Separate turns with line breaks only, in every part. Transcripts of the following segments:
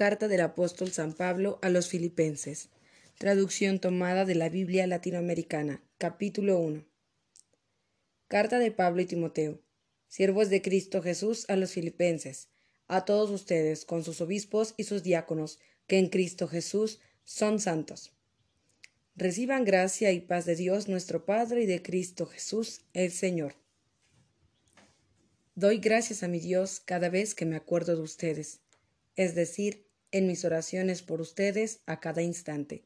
Carta del apóstol San Pablo a los Filipenses. Traducción tomada de la Biblia latinoamericana. Capítulo 1. Carta de Pablo y Timoteo, siervos de Cristo Jesús a los Filipenses, a todos ustedes, con sus obispos y sus diáconos, que en Cristo Jesús son santos. Reciban gracia y paz de Dios nuestro Padre y de Cristo Jesús el Señor. Doy gracias a mi Dios cada vez que me acuerdo de ustedes, es decir, en mis oraciones por ustedes a cada instante,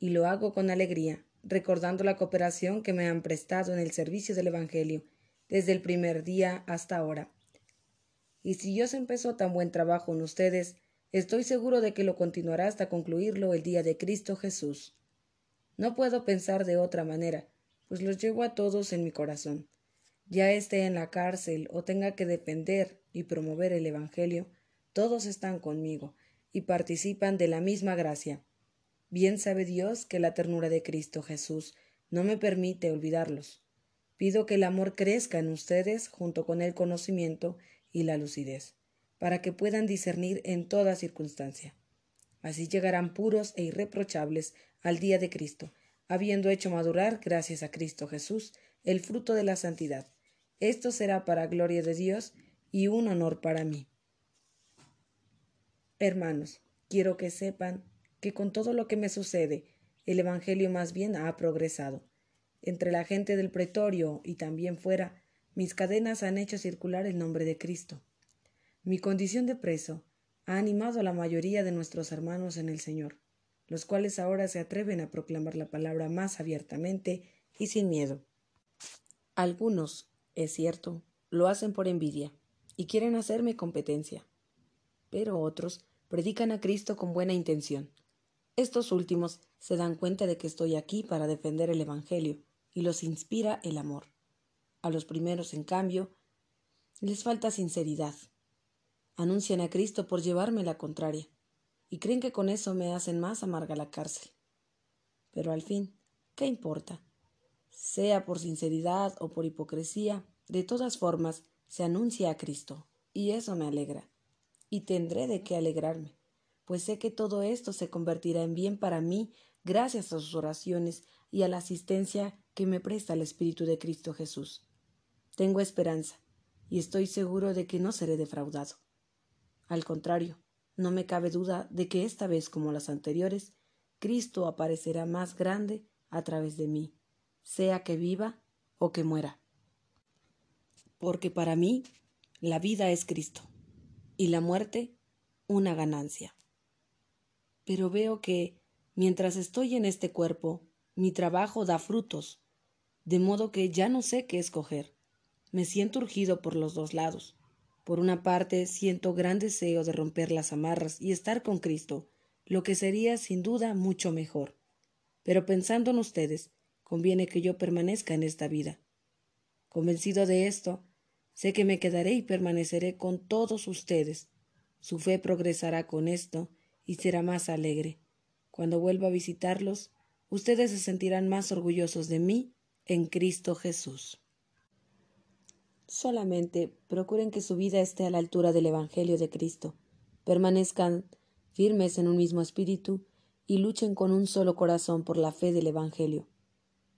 y lo hago con alegría, recordando la cooperación que me han prestado en el servicio del Evangelio desde el primer día hasta ahora. Y si Dios empezó tan buen trabajo en ustedes, estoy seguro de que lo continuará hasta concluirlo el día de Cristo Jesús. No puedo pensar de otra manera, pues los llevo a todos en mi corazón. Ya esté en la cárcel o tenga que defender y promover el Evangelio, todos están conmigo, y participan de la misma gracia. Bien sabe Dios que la ternura de Cristo Jesús no me permite olvidarlos. Pido que el amor crezca en ustedes junto con el conocimiento y la lucidez, para que puedan discernir en toda circunstancia. Así llegarán puros e irreprochables al día de Cristo, habiendo hecho madurar, gracias a Cristo Jesús, el fruto de la santidad. Esto será para gloria de Dios y un honor para mí. Hermanos, quiero que sepan que con todo lo que me sucede, el Evangelio más bien ha progresado. Entre la gente del pretorio y también fuera, mis cadenas han hecho circular el nombre de Cristo. Mi condición de preso ha animado a la mayoría de nuestros hermanos en el Señor, los cuales ahora se atreven a proclamar la palabra más abiertamente y sin miedo. Algunos, es cierto, lo hacen por envidia y quieren hacerme competencia, pero otros predican a Cristo con buena intención. Estos últimos se dan cuenta de que estoy aquí para defender el Evangelio y los inspira el amor. A los primeros, en cambio, les falta sinceridad. Anuncian a Cristo por llevarme la contraria y creen que con eso me hacen más amarga la cárcel. Pero al fin, ¿qué importa? Sea por sinceridad o por hipocresía, de todas formas se anuncia a Cristo, y eso me alegra y tendré de qué alegrarme, pues sé que todo esto se convertirá en bien para mí gracias a sus oraciones y a la asistencia que me presta el Espíritu de Cristo Jesús. Tengo esperanza, y estoy seguro de que no seré defraudado. Al contrario, no me cabe duda de que esta vez como las anteriores, Cristo aparecerá más grande a través de mí, sea que viva o que muera. Porque para mí la vida es Cristo y la muerte una ganancia. Pero veo que, mientras estoy en este cuerpo, mi trabajo da frutos, de modo que ya no sé qué escoger. Me siento urgido por los dos lados. Por una parte, siento gran deseo de romper las amarras y estar con Cristo, lo que sería sin duda mucho mejor. Pero pensando en ustedes, conviene que yo permanezca en esta vida. Convencido de esto, Sé que me quedaré y permaneceré con todos ustedes. Su fe progresará con esto y será más alegre. Cuando vuelva a visitarlos, ustedes se sentirán más orgullosos de mí en Cristo Jesús. Solamente procuren que su vida esté a la altura del Evangelio de Cristo, permanezcan firmes en un mismo espíritu y luchen con un solo corazón por la fe del Evangelio.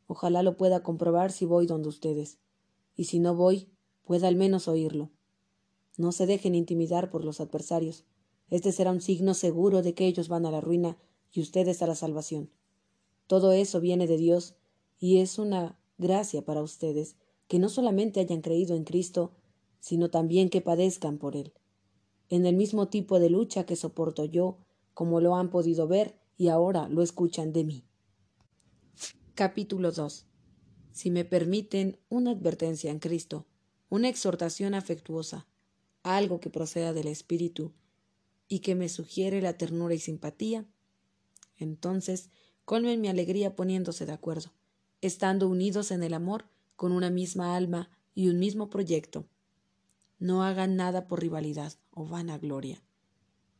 Ojalá lo pueda comprobar si voy donde ustedes, y si no voy, pueda al menos oírlo. No se dejen intimidar por los adversarios. Este será un signo seguro de que ellos van a la ruina y ustedes a la salvación. Todo eso viene de Dios y es una gracia para ustedes que no solamente hayan creído en Cristo, sino también que padezcan por Él. En el mismo tipo de lucha que soporto yo, como lo han podido ver y ahora lo escuchan de mí. Capítulo 2. Si me permiten una advertencia en Cristo, una exhortación afectuosa, algo que proceda del Espíritu y que me sugiere la ternura y simpatía, entonces colmen mi alegría poniéndose de acuerdo, estando unidos en el amor con una misma alma y un mismo proyecto. No hagan nada por rivalidad o vanagloria.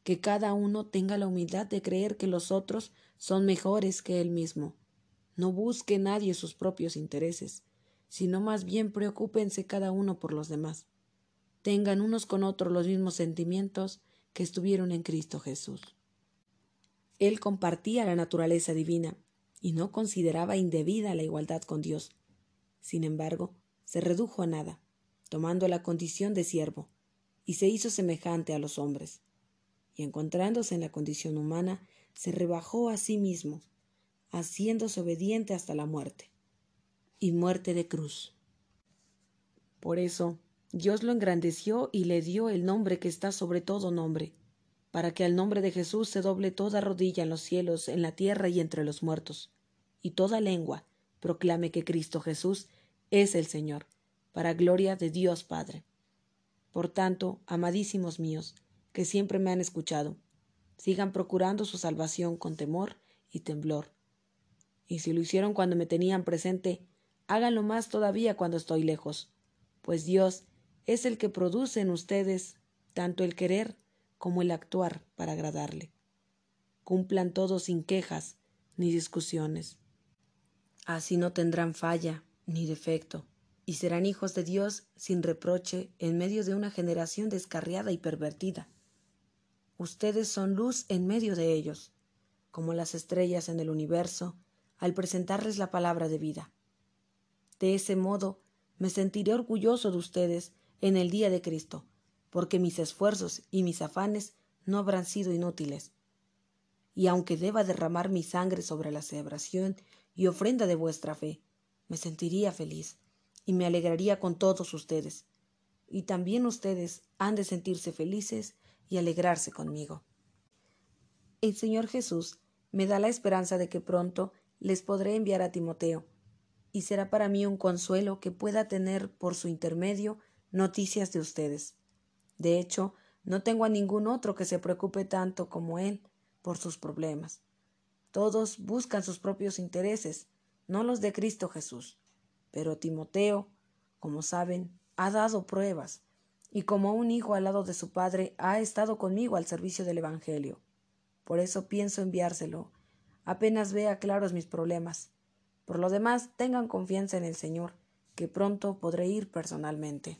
Que cada uno tenga la humildad de creer que los otros son mejores que él mismo. No busque nadie sus propios intereses, sino más bien preocúpense cada uno por los demás. Tengan unos con otros los mismos sentimientos que estuvieron en Cristo Jesús. Él compartía la naturaleza divina y no consideraba indebida la igualdad con Dios. Sin embargo, se redujo a nada, tomando la condición de siervo, y se hizo semejante a los hombres. Y encontrándose en la condición humana, se rebajó a sí mismo, haciéndose obediente hasta la muerte, y muerte de cruz. Por eso, Dios lo engrandeció y le dio el nombre que está sobre todo nombre, para que al nombre de Jesús se doble toda rodilla en los cielos, en la tierra y entre los muertos, y toda lengua proclame que Cristo Jesús es el Señor, para gloria de Dios Padre. Por tanto, amadísimos míos, que siempre me han escuchado, sigan procurando su salvación con temor y temblor. Y si lo hicieron cuando me tenían presente, háganlo más todavía cuando estoy lejos, pues Dios es el que produce en ustedes tanto el querer como el actuar para agradarle. Cumplan todo sin quejas ni discusiones. Así no tendrán falla ni defecto, y serán hijos de Dios sin reproche en medio de una generación descarriada y pervertida. Ustedes son luz en medio de ellos, como las estrellas en el universo, al presentarles la palabra de vida. De ese modo, me sentiré orgulloso de ustedes en el día de Cristo, porque mis esfuerzos y mis afanes no habrán sido inútiles. Y aunque deba derramar mi sangre sobre la celebración y ofrenda de vuestra fe, me sentiría feliz y me alegraría con todos ustedes. Y también ustedes han de sentirse felices y alegrarse conmigo. El Señor Jesús me da la esperanza de que pronto les podré enviar a Timoteo, y será para mí un consuelo que pueda tener por su intermedio noticias de ustedes. De hecho, no tengo a ningún otro que se preocupe tanto como él por sus problemas. Todos buscan sus propios intereses, no los de Cristo Jesús. Pero Timoteo, como saben, ha dado pruebas, y como un hijo al lado de su padre ha estado conmigo al servicio del Evangelio. Por eso pienso enviárselo, apenas vea claros mis problemas. Por lo demás, tengan confianza en el Señor, que pronto podré ir personalmente.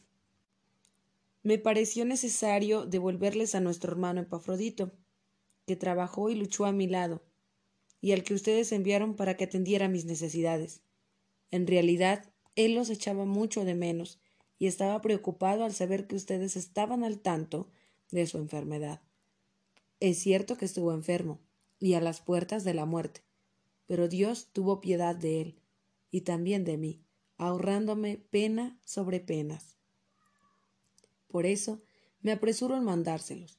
Me pareció necesario devolverles a nuestro hermano Epafrodito, que trabajó y luchó a mi lado, y al que ustedes enviaron para que atendiera mis necesidades. En realidad, él los echaba mucho de menos y estaba preocupado al saber que ustedes estaban al tanto de su enfermedad. Es cierto que estuvo enfermo y a las puertas de la muerte, pero Dios tuvo piedad de él y también de mí, ahorrándome pena sobre penas. Por eso me apresuro en mandárselos,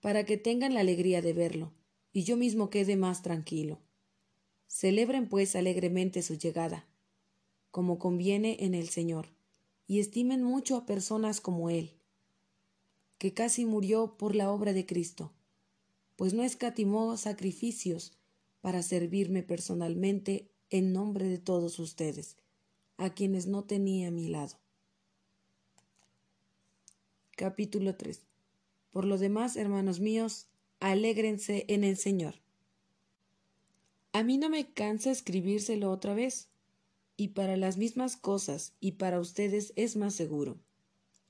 para que tengan la alegría de verlo y yo mismo quede más tranquilo. Celebren pues alegremente su llegada, como conviene en el Señor, y estimen mucho a personas como Él, que casi murió por la obra de Cristo, pues no escatimó sacrificios para servirme personalmente en nombre de todos ustedes, a quienes no tenía a mi lado. Capítulo 3. Por lo demás, hermanos míos, alégrense en el Señor. A mí no me cansa escribírselo otra vez, y para las mismas cosas y para ustedes es más seguro.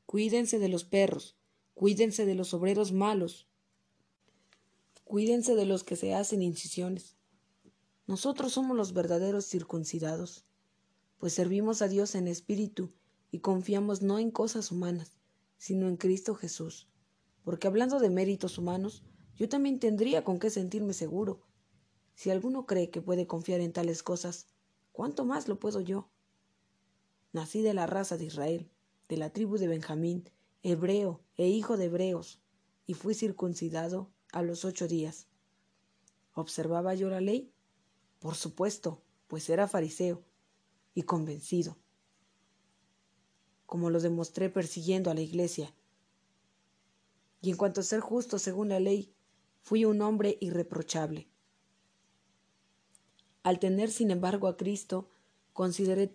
Cuídense de los perros, cuídense de los obreros malos, cuídense de los que se hacen incisiones. Nosotros somos los verdaderos circuncidados, pues servimos a Dios en espíritu y confiamos no en cosas humanas, sino en Cristo Jesús. Porque hablando de méritos humanos, yo también tendría con qué sentirme seguro. Si alguno cree que puede confiar en tales cosas, ¿cuánto más lo puedo yo? Nací de la raza de Israel, de la tribu de Benjamín, hebreo e hijo de hebreos, y fui circuncidado a los ocho días. ¿Observaba yo la ley? Por supuesto, pues era fariseo y convencido, como lo demostré persiguiendo a la iglesia. Y en cuanto a ser justo según la ley, Fui un hombre irreprochable. Al tener, sin embargo, a Cristo, consideré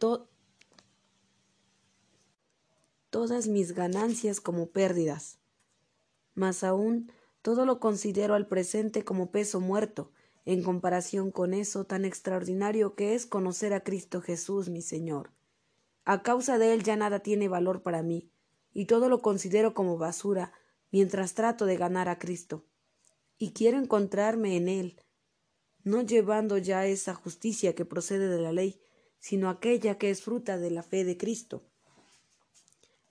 todas mis ganancias como pérdidas. Mas aún todo lo considero al presente como peso muerto, en comparación con eso tan extraordinario que es conocer a Cristo Jesús, mi Señor. A causa de él ya nada tiene valor para mí, y todo lo considero como basura mientras trato de ganar a Cristo. Y quiero encontrarme en Él, no llevando ya esa justicia que procede de la ley, sino aquella que es fruta de la fe de Cristo.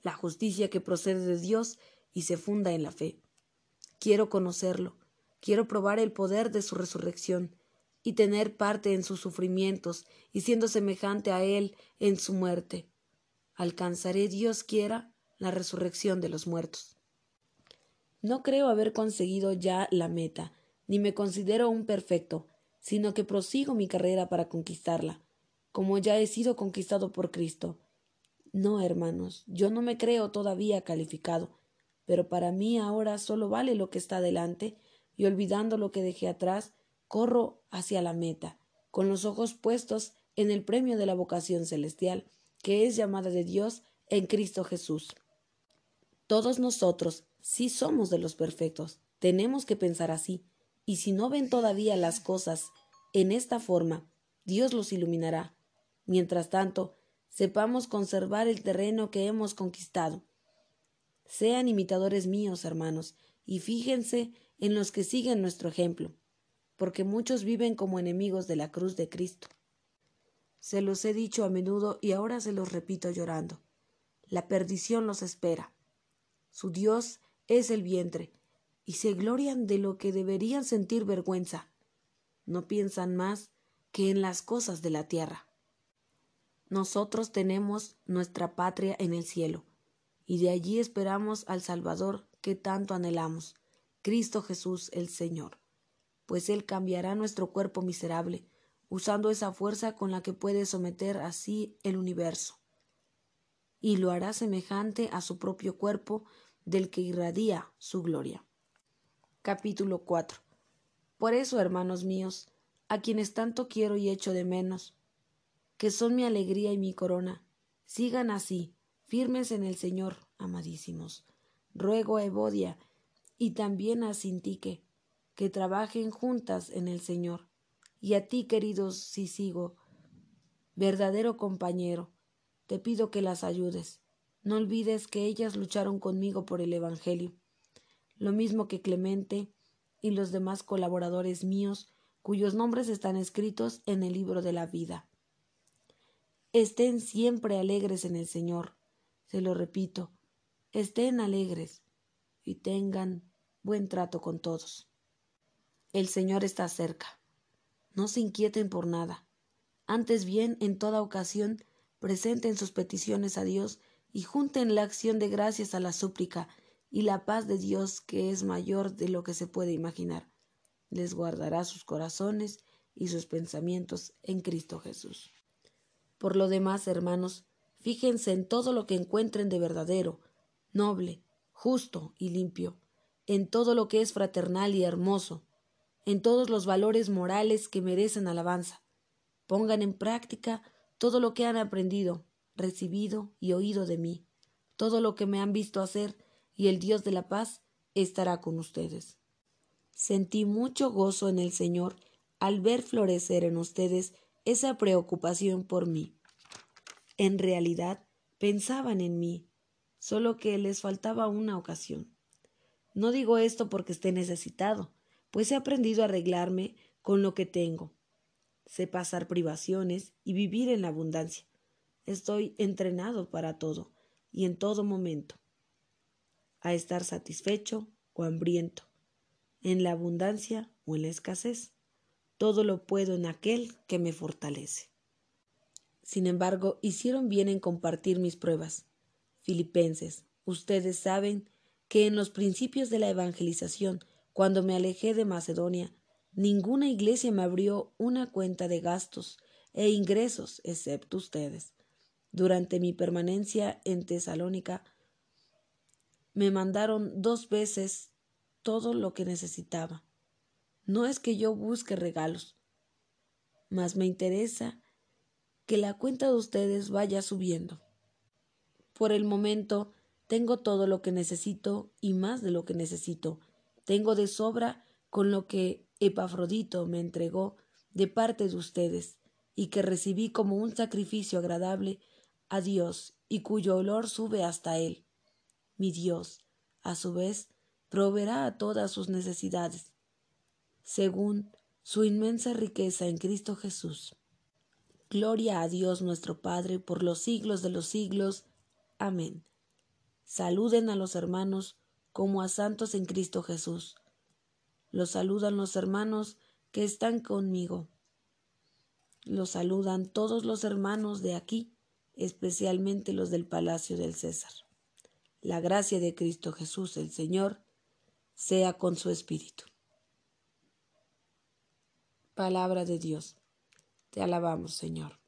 La justicia que procede de Dios y se funda en la fe. Quiero conocerlo, quiero probar el poder de su resurrección, y tener parte en sus sufrimientos, y siendo semejante a Él en su muerte. Alcanzaré, Dios quiera, la resurrección de los muertos. No creo haber conseguido ya la meta, ni me considero un perfecto, sino que prosigo mi carrera para conquistarla, como ya he sido conquistado por Cristo. No, hermanos, yo no me creo todavía calificado, pero para mí ahora solo vale lo que está delante, y olvidando lo que dejé atrás, corro hacia la meta, con los ojos puestos en el premio de la vocación celestial, que es llamada de Dios en Cristo Jesús. Todos nosotros, si somos de los perfectos, tenemos que pensar así, y si no ven todavía las cosas en esta forma, Dios los iluminará. Mientras tanto, sepamos conservar el terreno que hemos conquistado. Sean imitadores míos, hermanos, y fíjense en los que siguen nuestro ejemplo porque muchos viven como enemigos de la cruz de Cristo. Se los he dicho a menudo y ahora se los repito llorando. La perdición los espera. Su Dios es el vientre, y se glorian de lo que deberían sentir vergüenza. No piensan más que en las cosas de la tierra. Nosotros tenemos nuestra patria en el cielo, y de allí esperamos al Salvador que tanto anhelamos, Cristo Jesús el Señor pues Él cambiará nuestro cuerpo miserable, usando esa fuerza con la que puede someter así el universo, y lo hará semejante a su propio cuerpo del que irradia su gloria. Capítulo 4 Por eso, hermanos míos, a quienes tanto quiero y echo de menos, que son mi alegría y mi corona, sigan así, firmes en el Señor, amadísimos. Ruego a Evodia y también a Sintique, que trabajen juntas en el Señor. Y a ti, querido sigo verdadero compañero, te pido que las ayudes. No olvides que ellas lucharon conmigo por el Evangelio, lo mismo que Clemente y los demás colaboradores míos, cuyos nombres están escritos en el libro de la vida. Estén siempre alegres en el Señor, se lo repito, estén alegres y tengan buen trato con todos. El Señor está cerca. No se inquieten por nada. Antes bien, en toda ocasión, presenten sus peticiones a Dios y junten la acción de gracias a la súplica, y la paz de Dios, que es mayor de lo que se puede imaginar, les guardará sus corazones y sus pensamientos en Cristo Jesús. Por lo demás, hermanos, fíjense en todo lo que encuentren de verdadero, noble, justo y limpio, en todo lo que es fraternal y hermoso, en todos los valores morales que merecen alabanza. Pongan en práctica todo lo que han aprendido, recibido y oído de mí, todo lo que me han visto hacer, y el Dios de la paz estará con ustedes. Sentí mucho gozo en el Señor al ver florecer en ustedes esa preocupación por mí. En realidad, pensaban en mí, solo que les faltaba una ocasión. No digo esto porque esté necesitado, pues he aprendido a arreglarme con lo que tengo. Sé pasar privaciones y vivir en la abundancia. Estoy entrenado para todo y en todo momento. A estar satisfecho o hambriento, en la abundancia o en la escasez. Todo lo puedo en aquel que me fortalece. Sin embargo, hicieron bien en compartir mis pruebas. Filipenses, ustedes saben que en los principios de la evangelización cuando me alejé de Macedonia, ninguna iglesia me abrió una cuenta de gastos e ingresos excepto ustedes. Durante mi permanencia en Tesalónica, me mandaron dos veces todo lo que necesitaba. No es que yo busque regalos, mas me interesa que la cuenta de ustedes vaya subiendo. Por el momento tengo todo lo que necesito y más de lo que necesito tengo de sobra con lo que Epafrodito me entregó de parte de ustedes, y que recibí como un sacrificio agradable a Dios, y cuyo olor sube hasta Él. Mi Dios, a su vez, proveerá a todas sus necesidades, según su inmensa riqueza en Cristo Jesús. Gloria a Dios nuestro Padre por los siglos de los siglos. Amén. Saluden a los hermanos como a santos en Cristo Jesús. Los saludan los hermanos que están conmigo. Los saludan todos los hermanos de aquí, especialmente los del palacio del César. La gracia de Cristo Jesús el Señor sea con su espíritu. Palabra de Dios. Te alabamos, Señor.